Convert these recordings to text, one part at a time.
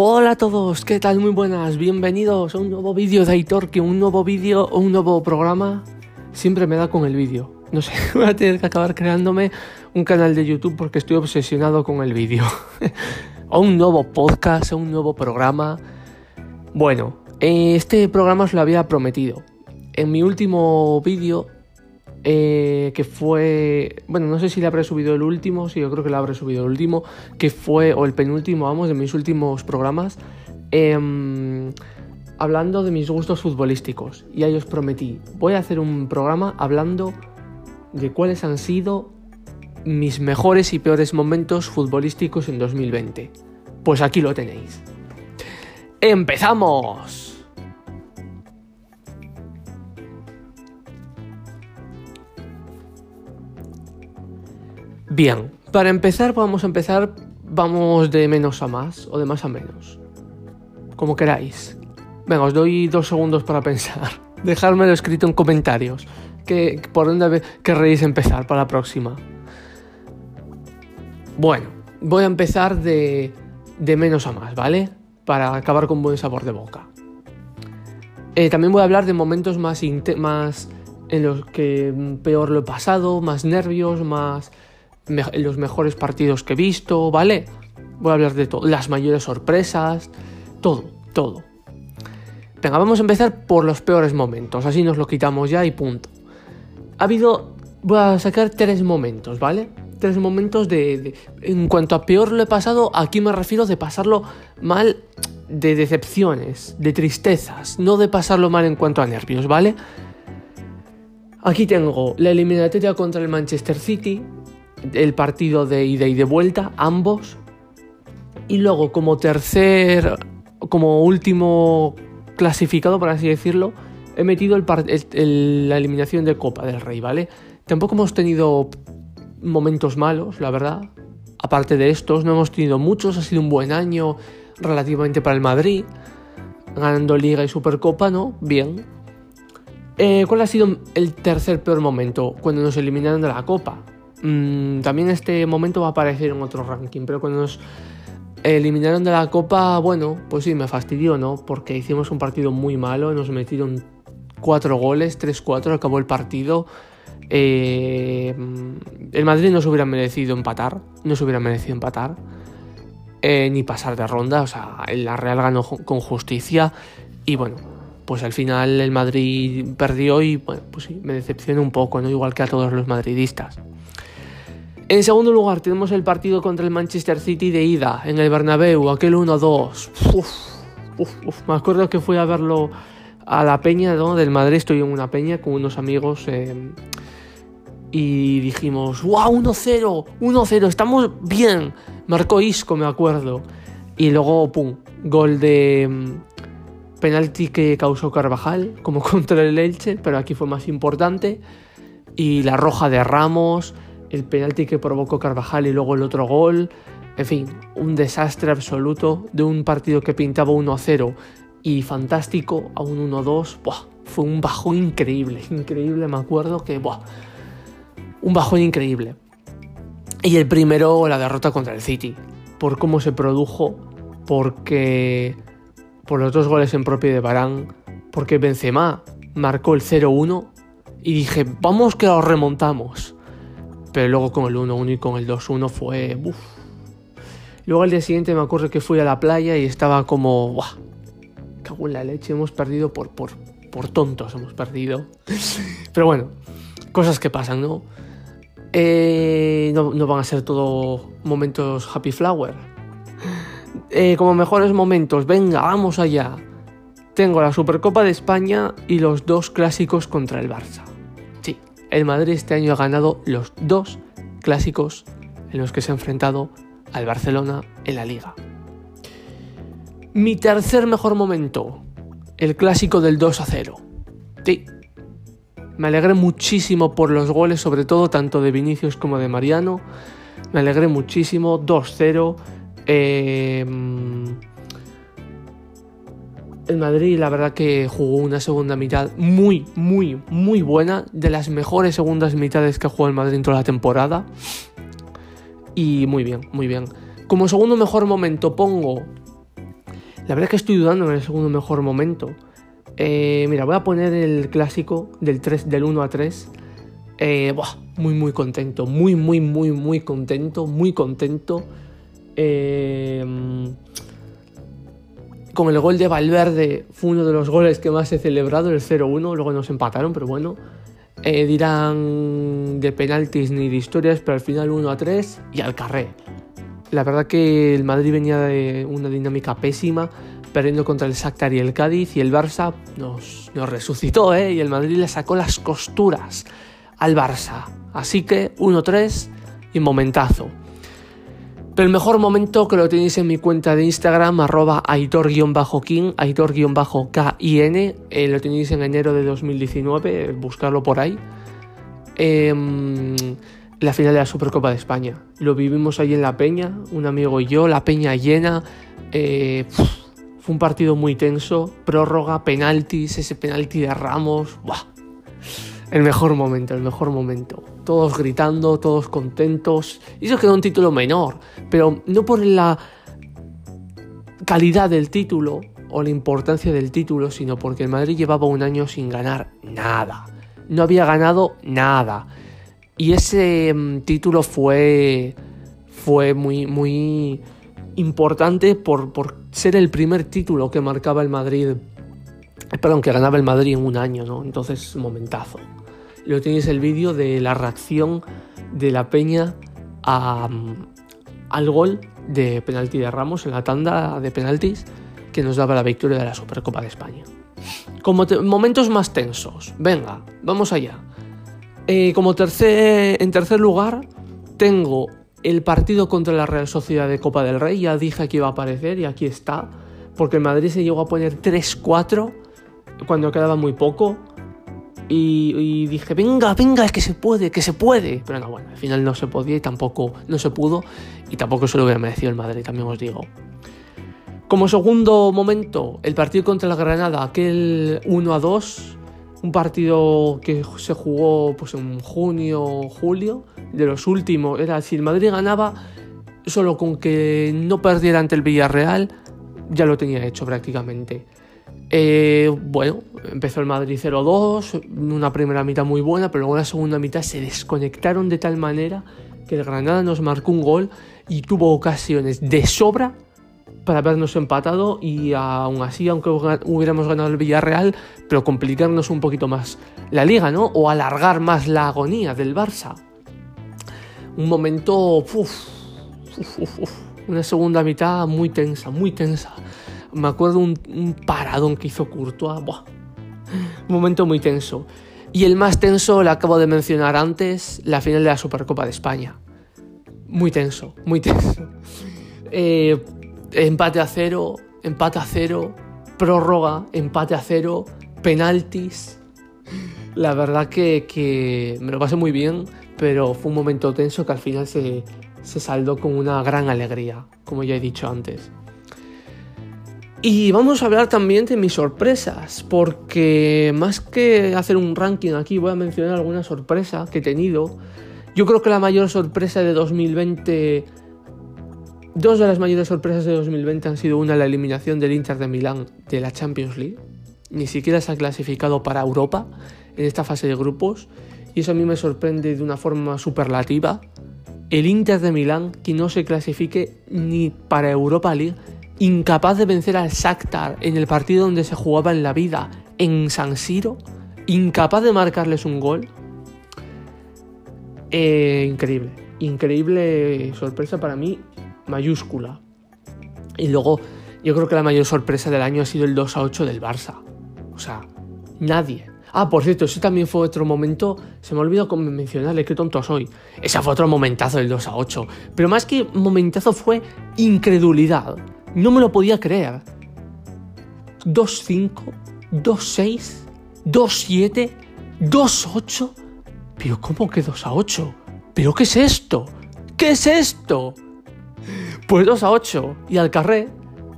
Hola a todos, ¿qué tal? Muy buenas, bienvenidos a un nuevo vídeo de Aitor, que un nuevo vídeo o un nuevo programa siempre me da con el vídeo. No sé, voy a tener que acabar creándome un canal de YouTube porque estoy obsesionado con el vídeo. o un nuevo podcast, o un nuevo programa. Bueno, este programa os lo había prometido. En mi último vídeo eh, que fue, bueno, no sé si le habré subido el último, sí, yo creo que le habré subido el último, que fue, o el penúltimo, vamos, de mis últimos programas, em, hablando de mis gustos futbolísticos. Y ahí os prometí, voy a hacer un programa hablando de cuáles han sido mis mejores y peores momentos futbolísticos en 2020. Pues aquí lo tenéis. ¡Empezamos! Bien, para empezar vamos a empezar, vamos de menos a más o de más a menos. Como queráis. Venga, os doy dos segundos para pensar. Dejármelo escrito en comentarios. Que, ¿Por dónde querréis empezar para la próxima? Bueno, voy a empezar de, de menos a más, ¿vale? Para acabar con buen sabor de boca. Eh, también voy a hablar de momentos más, más en los que peor lo he pasado, más nervios, más los mejores partidos que he visto, ¿vale? Voy a hablar de todo, las mayores sorpresas, todo, todo. Venga, vamos a empezar por los peores momentos, así nos lo quitamos ya y punto. Ha habido, voy a sacar tres momentos, ¿vale? Tres momentos de, En cuanto a peor lo he pasado, aquí me refiero de pasarlo mal de decepciones, de tristezas, no de pasarlo mal en cuanto a nervios, ¿vale? Aquí tengo la eliminatoria contra el Manchester City, el partido de ida y de vuelta, ambos. Y luego como tercer, como último clasificado, por así decirlo, he metido el, la eliminación de Copa del Rey, ¿vale? Tampoco hemos tenido momentos malos, la verdad. Aparte de estos, no hemos tenido muchos, ha sido un buen año relativamente para el Madrid. Ganando Liga y Supercopa, ¿no? Bien. Eh, ¿Cuál ha sido el tercer peor momento? Cuando nos eliminaron de la Copa. Mm, también este momento va a aparecer en otro ranking, pero cuando nos eliminaron de la Copa, bueno, pues sí, me fastidió, ¿no? Porque hicimos un partido muy malo, nos metieron cuatro goles, 3-4, acabó el partido. Eh, el Madrid no se hubiera merecido empatar, no se hubiera merecido empatar, eh, ni pasar de ronda, o sea, la Real ganó con justicia y bueno, pues al final el Madrid perdió y bueno, pues sí, me decepcionó un poco, ¿no? Igual que a todos los madridistas. En segundo lugar, tenemos el partido contra el Manchester City de ida en el Bernabéu, aquel 1-2. me acuerdo que fui a verlo a la peña del Madrid, estoy en una peña con unos amigos eh, y dijimos, ¡wow! 1-0, 1-0, estamos bien. Marcó Isco, me acuerdo. Y luego, ¡pum! Gol de mm, penalti que causó Carvajal, como contra el Elche, pero aquí fue más importante. Y la roja de Ramos el penalti que provocó Carvajal y luego el otro gol. En fin, un desastre absoluto de un partido que pintaba 1-0 y fantástico a un 1-2. Fue un bajón increíble, increíble, me acuerdo que... Buah, un bajón increíble. Y el primero, la derrota contra el City. Por cómo se produjo, porque... Por los dos goles en propio de Barán, porque Benzema marcó el 0-1 y dije, vamos que lo remontamos. Pero luego con el 1-1 y con el 2-1 fue... Uf. Luego al día siguiente me acuerdo que fui a la playa y estaba como... ¡Buah! Cago en la leche, hemos perdido por, por, por tontos, hemos perdido. Pero bueno, cosas que pasan, ¿no? Eh, no, no, van a ser todo momentos happy flower. Eh, como mejores momentos, venga, vamos allá. Tengo la Supercopa de España y los dos clásicos contra el Barça el Madrid este año ha ganado los dos clásicos en los que se ha enfrentado al Barcelona en la liga. Mi tercer mejor momento, el clásico del 2 a 0. Sí, me alegré muchísimo por los goles, sobre todo tanto de Vinicius como de Mariano. Me alegré muchísimo, 2-0. Eh, el Madrid la verdad que jugó una segunda mitad muy, muy, muy buena, de las mejores segundas mitades que jugó el Madrid en toda la temporada. Y muy bien, muy bien. Como segundo mejor momento pongo La verdad que estoy dudando en el segundo mejor momento. Eh, mira, voy a poner el clásico del, 3, del 1 a 3. Eh, muy, muy contento. Muy, muy, muy, muy contento. Muy contento. Eh, con el gol de Valverde fue uno de los goles que más he celebrado, el 0-1. Luego nos empataron, pero bueno. dirán de penaltis ni de historias, pero al final 1 a 3 y al carré. La verdad que el Madrid venía de una dinámica pésima, perdiendo contra el Shakhtar y el Cádiz, y el Barça nos, nos resucitó, ¿eh? Y el Madrid le sacó las costuras al Barça. Así que 1-3 y momentazo. Pero el mejor momento que lo tenéis en mi cuenta de Instagram, arroba aitor-king, aitor-kin, eh, lo tenéis en enero de 2019, buscarlo por ahí. Eh, la final de la Supercopa de España. Lo vivimos ahí en La Peña, un amigo y yo, la Peña llena. Eh, fue un partido muy tenso, prórroga, penaltis, ese penalti de Ramos. El mejor momento, el mejor momento. Todos gritando, todos contentos. Y eso quedó un título menor, pero no por la calidad del título o la importancia del título, sino porque el Madrid llevaba un año sin ganar nada. No había ganado nada. Y ese mm, título fue, fue muy, muy importante por, ser el primer título que marcaba el Madrid, perdón, que ganaba el Madrid en un año, ¿no? Entonces, momentazo. Lo tenéis el vídeo de la reacción de la Peña al gol de penalti de Ramos en la tanda de penaltis que nos daba la victoria de la Supercopa de España. Como momentos más tensos, venga, vamos allá. Eh, como tercer, en tercer lugar, tengo el partido contra la Real Sociedad de Copa del Rey. Ya dije que iba a aparecer y aquí está. Porque el Madrid se llegó a poner 3-4 cuando quedaba muy poco. Y, dije, venga, venga, es que se puede, que se puede. Pero no, bueno, al final no se podía y tampoco no se pudo. Y tampoco se lo hubiera merecido el Madrid, también os digo. Como segundo momento, el partido contra la Granada, aquel 1 2 un partido que se jugó pues en junio, julio, de los últimos, era si el Madrid ganaba, solo con que no perdiera ante el Villarreal, ya lo tenía hecho prácticamente. Eh, bueno, empezó el Madrid 0-2, una primera mitad muy buena, pero luego la segunda mitad se desconectaron de tal manera que el Granada nos marcó un gol y tuvo ocasiones de sobra para habernos empatado y aún así, aunque hubiéramos ganado el Villarreal, pero complicarnos un poquito más la liga, ¿no? O alargar más la agonía del Barça. Un momento, una segunda mitad muy tensa, muy tensa. Me acuerdo un, un paradón que hizo Courtois, un momento muy tenso. Y el más tenso, lo acabo de mencionar antes, la final de la Supercopa de España. Muy tenso, muy tenso. Eh, empate a cero, empate a cero, prórroga, empate a cero, penaltis. La verdad que, me lo pasé muy bien, pero fue un momento tenso que al final se, se saldó con una gran alegría, como ya he dicho antes. Y vamos a hablar también de mis sorpresas, porque más que hacer un ranking aquí, voy a mencionar alguna sorpresa que he tenido. Yo creo que la mayor sorpresa de 2020 Dos de las mayores sorpresas de 2020 han sido una la eliminación del Inter de Milán de la Champions League. Ni siquiera se ha clasificado para Europa en esta fase de grupos y eso a mí me sorprende de una forma superlativa. El Inter de Milán que no se clasifique ni para Europa League, incapaz de vencer al Shakhtar en el partido donde se jugaba en la vida en San Siro, incapaz de marcarles un gol. Eh, increíble, increíble sorpresa para mí mayúscula. Y luego, yo creo que la mayor sorpresa del año ha sido el 2 a 8 del Barça. O sea, nadie. Ah, por cierto, ese también fue otro momento. Se me olvidó mencionarle, qué tonto soy. Ese fue otro momentazo del 2 a 8. Pero más que momentazo fue incredulidad. No me lo podía creer. 2-5, 2-6, 2-7, 2-8. Pero ¿cómo que 2 a 8? ¿Pero qué es esto? ¿Qué es esto? Pues 2 a 8 y al carré.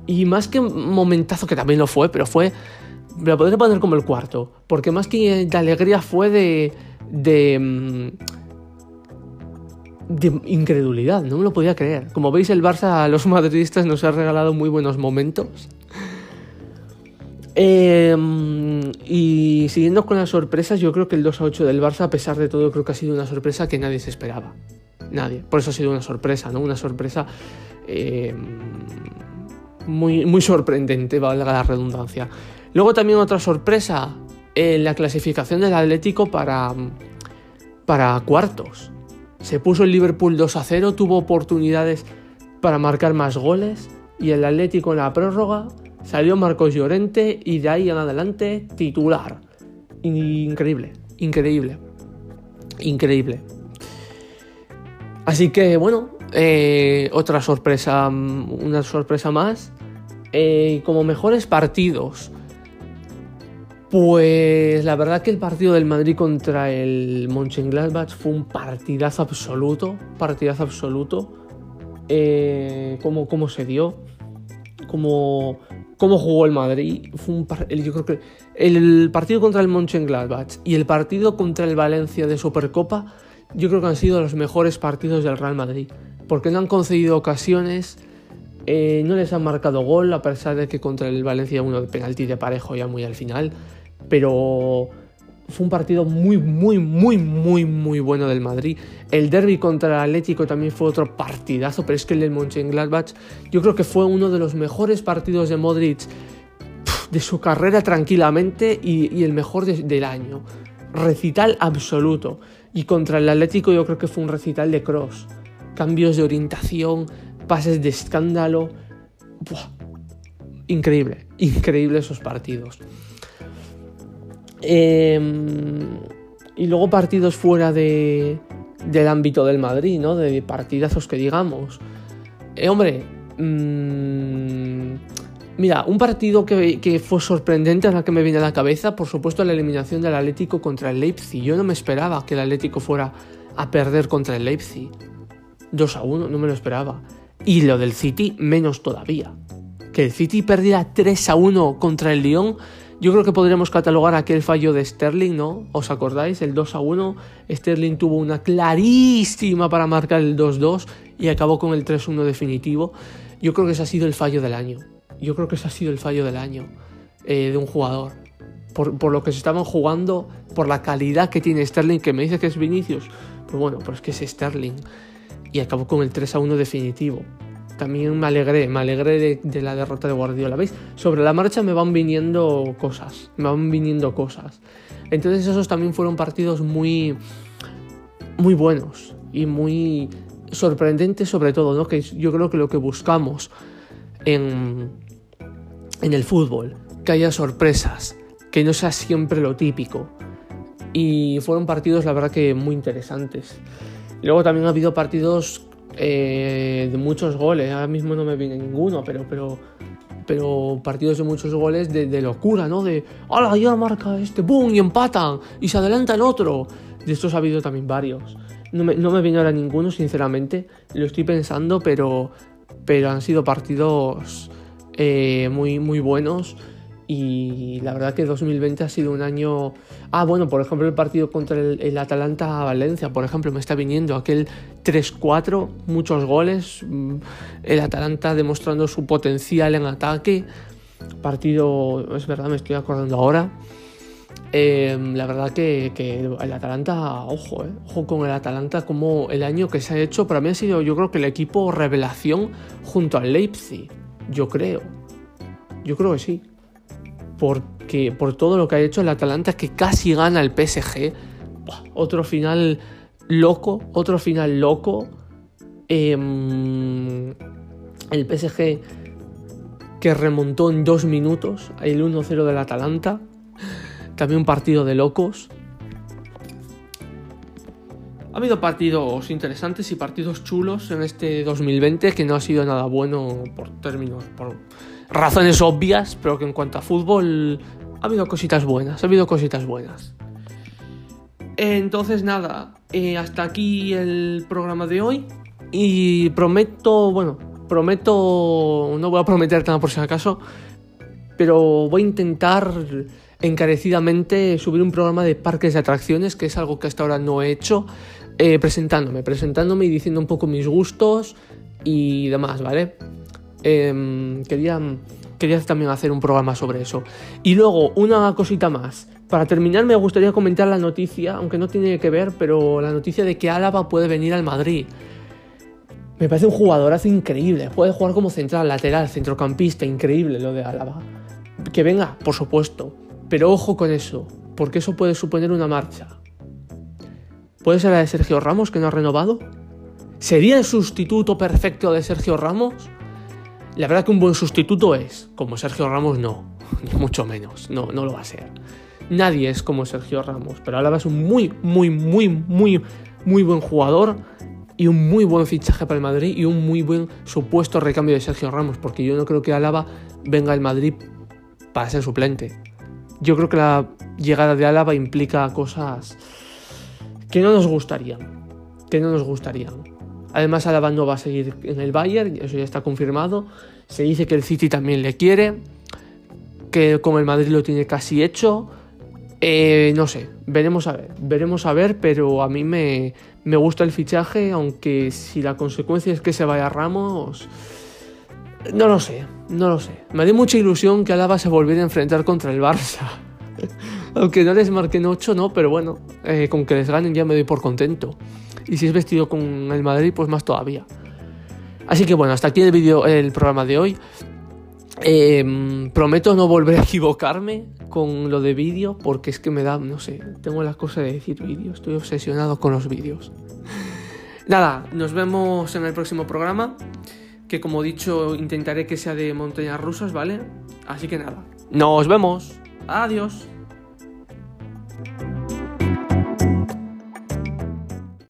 Y más que momentazo, que también lo fue, pero fue. Me lo podría poner como el cuarto. Porque más que de alegría fue de. de. De incredulidad, no me lo podía creer. Como veis, el Barça a los madridistas nos ha regalado muy buenos momentos. Em, y siguiendo con las sorpresas, yo creo que el 2 a 8 del Barça, a pesar de todo, creo que ha sido una sorpresa que nadie se esperaba. Nadie. Por eso ha sido una sorpresa, ¿no? Una sorpresa em, muy, muy sorprendente, valga la redundancia. Luego también otra sorpresa, en la clasificación del Atlético para, para cuartos. Se puso el Liverpool 2 a 0, tuvo oportunidades para marcar más goles y el Atlético en la prórroga salió Marcos Llorente y de ahí en adelante titular. Increíble, increíble, increíble. Así que bueno, eh, otra sorpresa, una sorpresa más. Eh, como mejores partidos. Pues la verdad que el partido del Madrid contra el Mönchengladbach fue un partidazo absoluto, partidazo absoluto. Eh, cómo, cómo, se dio, cómo, cómo jugó el Madrid. Fue un yo creo que el partido contra el Mönchengladbach y el partido contra el Valencia de Supercopa, yo creo que han sido los mejores partidos del Real Madrid, porque no han concedido ocasiones, eh, no les han marcado gol, a pesar de que contra el Valencia uno de penalti de parejo ya muy al final, pero fue un partido muy, muy, muy, muy, muy bueno del Madrid. El derby contra el Atlético también fue otro partidazo, pero es que el del Mönchengladbach yo creo que fue uno de los mejores partidos de Modric de su carrera tranquilamente y, el mejor del año. Recital absoluto. Y contra el Atlético yo creo que fue un recital de cross. Cambios de orientación, pases de escándalo. Increíble, increíble esos partidos. Em, y luego partidos fuera de, del ámbito del Madrid, ¿no? De partidazos que digamos. Eh, hombre, mmm, mira, un partido que, fue sorprendente a la que me viene a la cabeza, por supuesto, la eliminación del Atlético contra el Leipzig. Yo no me esperaba que el Atlético fuera a perder contra el Leipzig. 2 a 1, no me lo esperaba. Y lo del City, menos todavía. Que el City perdiera 3 a 1 contra el Lyon yo creo que podríamos catalogar aquel fallo de Sterling, ¿no? ¿Os acordáis? El 2 a 1. Sterling tuvo una clarísima para marcar el 2-2 y acabó con el 3-1 definitivo. Yo creo que ese ha sido el fallo del año. Yo creo que ese ha sido el fallo del año eh, de un jugador. Por, lo que se estaban jugando, por la calidad que tiene Sterling, que me dice que es Vinicius. Pues bueno, pues es que es Sterling. Y acabó con el 3 a 1 definitivo también me alegré, me alegré de, la derrota de Guardiola. ¿Veis? Sobre la marcha me van viniendo cosas, me van viniendo cosas. Entonces esos también fueron partidos muy, muy buenos y muy sorprendentes sobre todo, ¿no? Que yo creo que lo que buscamos en, en el fútbol, que haya sorpresas, que no sea siempre lo típico. Y fueron partidos, la verdad, que muy interesantes. Luego también ha habido partidos eh, de muchos goles. Ahora mismo no me viene ninguno, pero, pero, pero partidos de muchos goles de, locura, ¿no? De, ¡Hala, ya marca este! ¡Boom! Y empatan. Y se adelanta el otro. De estos ha habido también varios. No me, no me viene ahora ninguno, sinceramente. Lo estoy pensando, pero, pero han sido partidos eh, muy, muy buenos y la verdad que 2020 ha sido un año... Ah, bueno, por ejemplo el partido contra el, Atalanta-Valencia, por ejemplo, me está viniendo aquel 3-4, muchos goles, mm, el Atalanta demostrando su potencial en ataque, partido, es verdad, me estoy acordando ahora. Em, la verdad que, el Atalanta, ojo, eh, ojo con el Atalanta, como el año que se ha hecho, para mí ha sido yo creo que el equipo revelación junto al Leipzig, yo creo, yo creo que sí porque por todo lo que ha hecho el Atalanta que casi gana el PSG. Otro final loco, otro final loco. Em, el PSG que remontó en dos minutos el 1-0 del Atalanta. También un partido de locos. Ha habido partidos interesantes y partidos chulos en este 2020 que no ha sido nada bueno por términos, razones obvias, pero que en cuanto a fútbol ha habido cositas buenas, ha habido cositas buenas. Entonces nada, eh, hasta aquí el programa de hoy y prometo, bueno, prometo, no voy a prometer nada por si acaso, pero voy a intentar encarecidamente subir un programa de parques de atracciones, que es algo que hasta ahora no he hecho, eh, presentándome, presentándome y diciendo un poco mis gustos y demás, ¿vale? Em, quería quería también hacer un programa sobre eso. Y luego, una cosita más. Para terminar, me gustaría comentar la noticia, aunque no tiene que ver, pero la noticia de que Álava puede venir al Madrid. Me parece un jugadorazo increíble. Puede jugar como central, lateral, centrocampista. Increíble lo de Álava. Que venga, por supuesto. Pero ojo con eso, porque eso puede suponer una marcha. ¿Puede ser la de Sergio Ramos que no ha renovado? ¿Sería el sustituto perfecto de Sergio Ramos? La verdad que un buen sustituto es, como Sergio Ramos no, ni mucho menos, no, no lo va a ser. Nadie es como Sergio Ramos, pero Álava es un muy, muy, muy, muy, muy buen jugador y un muy buen fichaje para el Madrid y un muy buen supuesto recambio de Sergio Ramos, porque yo no creo que Álava venga al Madrid para ser suplente. Yo creo que la llegada de Álava implica cosas que no nos gustarían, que no nos gustarían. Además, Alaba no va a seguir en el Bayern, eso ya está confirmado. Se dice que el City también le quiere, que como el Madrid lo tiene casi hecho. Eh, no sé, veremos a ver, veremos a ver, pero a mí me, me gusta el fichaje, aunque si la consecuencia es que se vaya Ramos, no lo sé, no lo sé. Me dio mucha ilusión que Alaba se volviera a enfrentar contra el Barça. aunque no les marquen 8, no, pero bueno, eh, con que les ganen ya me doy por contento. Y si es vestido con el Madrid, pues más todavía. Así que bueno, hasta aquí el vídeo, el programa de hoy. Em, prometo no volver a equivocarme con lo de vídeo porque es que me da, no sé, tengo la cosa de decir vídeo, estoy obsesionado con los vídeos. Nada, nos vemos en el próximo programa, que como he dicho intentaré que sea de montañas rusas, ¿vale? Así que nada, nos vemos, adiós.